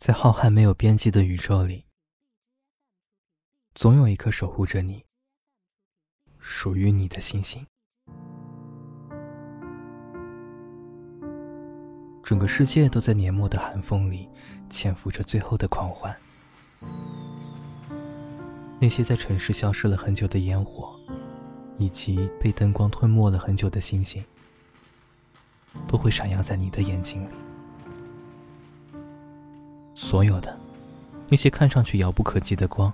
在浩瀚没有边际的宇宙里，总有一颗守护着你、属于你的星星。整个世界都在年末的寒风里潜伏着最后的狂欢。那些在城市消失了很久的烟火，以及被灯光吞没了很久的星星，都会闪耀在你的眼睛里。所有的那些看上去遥不可及的光，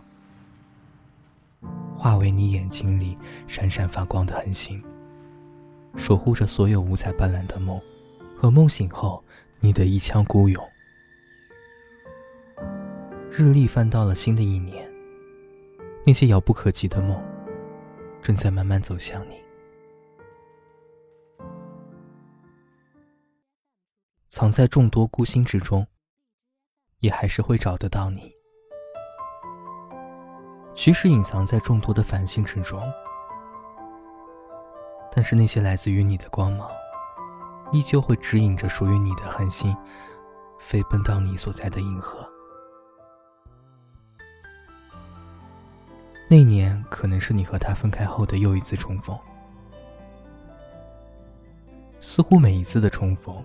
化为你眼睛里闪闪发光的恒星，守护着所有五彩斑斓的梦，和梦醒后你的一腔孤勇。日历翻到了新的一年，那些遥不可及的梦，正在慢慢走向你。藏在众多孤星之中。也还是会找得到你。即使隐藏在众多的繁星之中，但是那些来自于你的光芒，依旧会指引着属于你的恒星，飞奔到你所在的银河。那年可能是你和他分开后的又一次重逢，似乎每一次的重逢，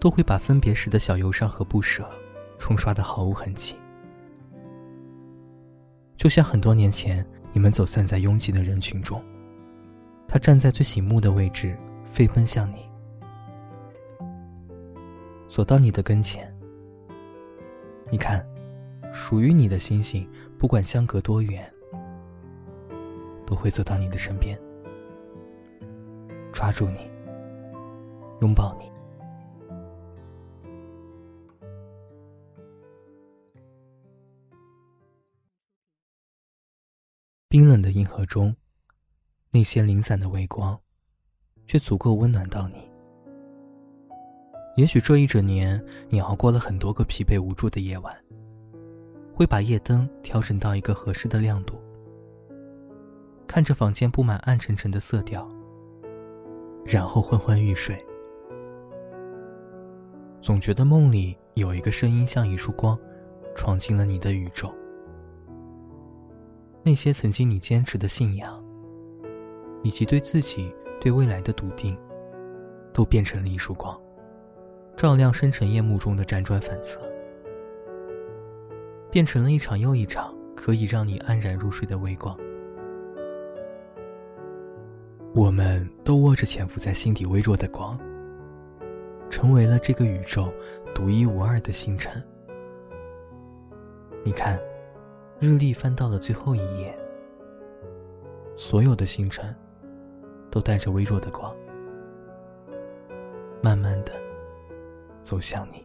都会把分别时的小忧伤和不舍。冲刷的毫无痕迹，就像很多年前你们走散在拥挤的人群中，他站在最醒目的位置，飞奔向你，走到你的跟前。你看，属于你的星星，不管相隔多远，都会走到你的身边，抓住你，拥抱你。冰冷的银河中，那些零散的微光，却足够温暖到你。也许这一整年，你熬过了很多个疲惫无助的夜晚，会把夜灯调整到一个合适的亮度，看着房间布满暗沉沉的色调，然后昏昏欲睡。总觉得梦里有一个声音，像一束光，闯进了你的宇宙。那些曾经你坚持的信仰，以及对自己、对未来的笃定，都变成了一束光，照亮深沉夜幕中的辗转反侧，变成了一场又一场可以让你安然入睡的微光。我们都握着潜伏在心底微弱的光，成为了这个宇宙独一无二的星辰。你看。日历翻到了最后一页，所有的星辰都带着微弱的光，慢慢的走向你。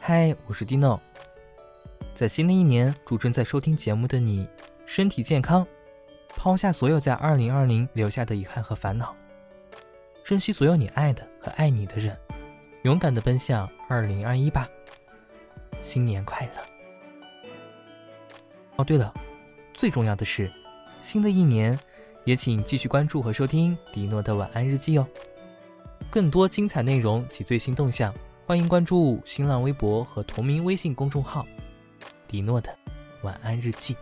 嗨，我是 Dino，在新的一年，祝正在收听节目的你身体健康。抛下所有在二零二零留下的遗憾和烦恼，珍惜所有你爱的和爱你的人，勇敢的奔向二零二一吧！新年快乐！哦，对了，最重要的是，新的一年也请继续关注和收听迪诺的晚安日记哦。更多精彩内容及最新动向，欢迎关注新浪微博和同名微信公众号“迪诺的晚安日记”。